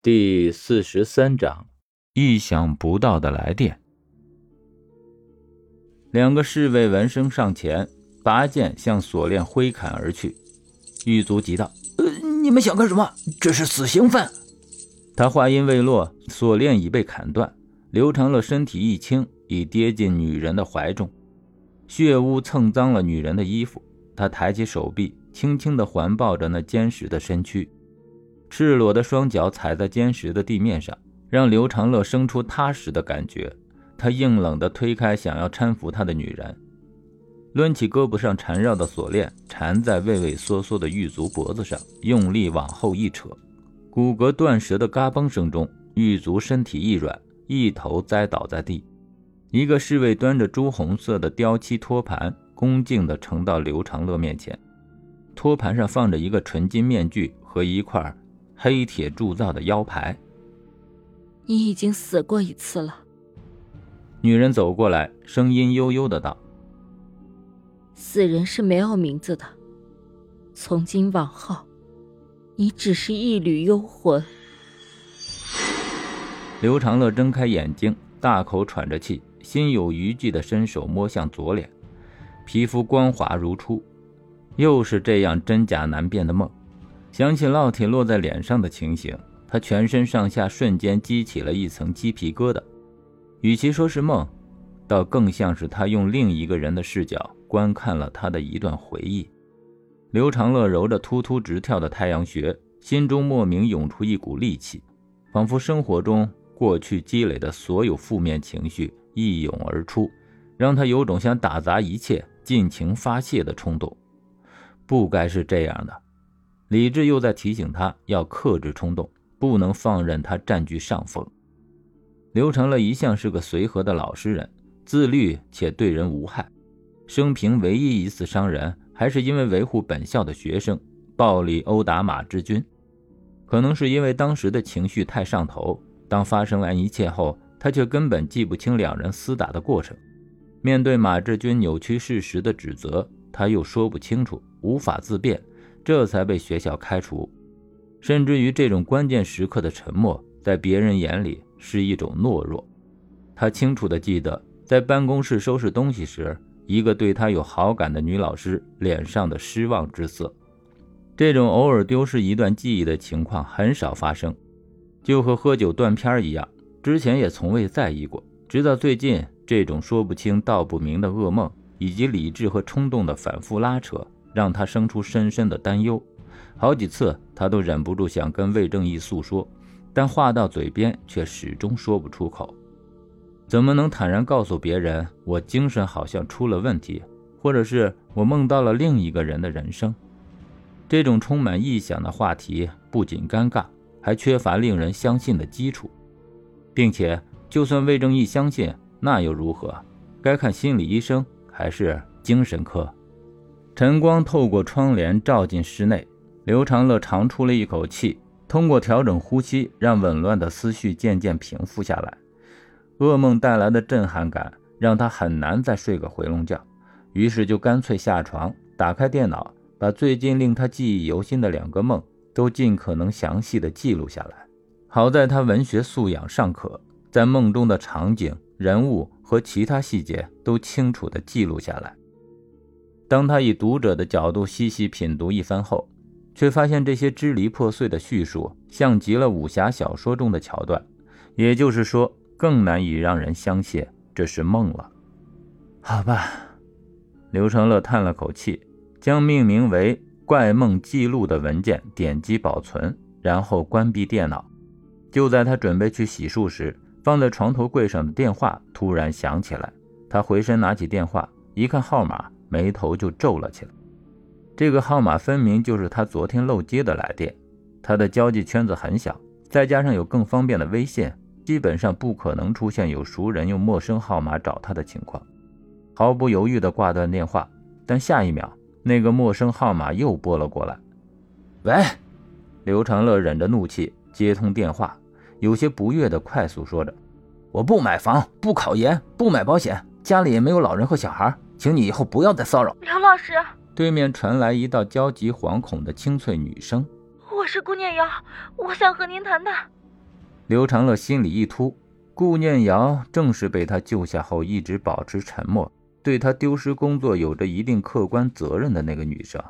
第四十三章，意想不到的来电。两个侍卫闻声上前，拔剑向锁链挥砍而去。狱卒急道：“呃，你们想干什么？这是死刑犯！”他话音未落，锁链已被砍断。刘长乐身体一轻，已跌进女人的怀中，血污蹭脏了女人的衣服。他抬起手臂，轻轻地环抱着那坚实的身躯。赤裸的双脚踩在坚实的地面上，让刘长乐生出踏实的感觉。他硬冷地推开想要搀扶他的女人，抡起胳膊上缠绕的锁链，缠在畏畏缩缩的狱卒脖子上，用力往后一扯，骨骼断折的嘎嘣声中，狱卒身体一软，一头栽倒在地。一个侍卫端着朱红色的雕漆托盘，恭敬地呈到刘长乐面前。托盘上放着一个纯金面具和一块。黑铁铸造的腰牌。你已经死过一次了。女人走过来，声音悠悠的道：“死人是没有名字的，从今往后，你只是一缕幽魂。”刘长乐睁开眼睛，大口喘着气，心有余悸的伸手摸向左脸，皮肤光滑如初，又是这样真假难辨的梦。想起烙铁落在脸上的情形，他全身上下瞬间激起了一层鸡皮疙瘩。与其说是梦，倒更像是他用另一个人的视角观看了他的一段回忆。刘长乐揉着突突直跳的太阳穴，心中莫名涌出一股戾气，仿佛生活中过去积累的所有负面情绪一涌而出，让他有种想打砸一切、尽情发泄的冲动。不该是这样的。理智又在提醒他要克制冲动，不能放任他占据上风。刘成乐一向是个随和的老实人，自律且对人无害。生平唯一一次伤人，还是因为维护本校的学生，暴力殴打马志军。可能是因为当时的情绪太上头，当发生完一切后，他却根本记不清两人厮打的过程。面对马志军扭曲事实的指责，他又说不清楚，无法自辩。这才被学校开除，甚至于这种关键时刻的沉默，在别人眼里是一种懦弱。他清楚地记得，在办公室收拾东西时，一个对他有好感的女老师脸上的失望之色。这种偶尔丢失一段记忆的情况很少发生，就和喝酒断片一样，之前也从未在意过。直到最近，这种说不清道不明的噩梦，以及理智和冲动的反复拉扯。让他生出深深的担忧，好几次他都忍不住想跟魏正义诉说，但话到嘴边却始终说不出口。怎么能坦然告诉别人我精神好像出了问题，或者是我梦到了另一个人的人生？这种充满臆想的话题不仅尴尬，还缺乏令人相信的基础，并且就算魏正义相信，那又如何？该看心理医生还是精神科？晨光透过窗帘照进室内，刘长乐长出了一口气，通过调整呼吸，让紊乱的思绪渐渐平复下来。噩梦带来的震撼感让他很难再睡个回笼觉，于是就干脆下床，打开电脑，把最近令他记忆犹新的两个梦都尽可能详细的记录下来。好在他文学素养尚可，在梦中的场景、人物和其他细节都清楚的记录下来。当他以读者的角度细细品读一番后，却发现这些支离破碎的叙述像极了武侠小说中的桥段，也就是说，更难以让人相信这是梦了。好吧，刘成乐叹了口气，将命名为《怪梦记录》的文件点击保存，然后关闭电脑。就在他准备去洗漱时，放在床头柜上的电话突然响起来。他回身拿起电话，一看号码。眉头就皱了起来。这个号码分明就是他昨天漏接的来电。他的交际圈子很小，再加上有更方便的微信，基本上不可能出现有熟人用陌生号码找他的情况。毫不犹豫地挂断电话，但下一秒，那个陌生号码又拨了过来。喂，刘长乐忍着怒气接通电话，有些不悦地快速说着：“我不买房，不考研，不买保险，家里也没有老人和小孩。”请你以后不要再骚扰刘老师。对面传来一道焦急惶恐的清脆女声：“我是顾念瑶，我想和您谈谈。”刘长乐心里一突，顾念瑶正是被他救下后一直保持沉默，对他丢失工作有着一定客观责任的那个女生。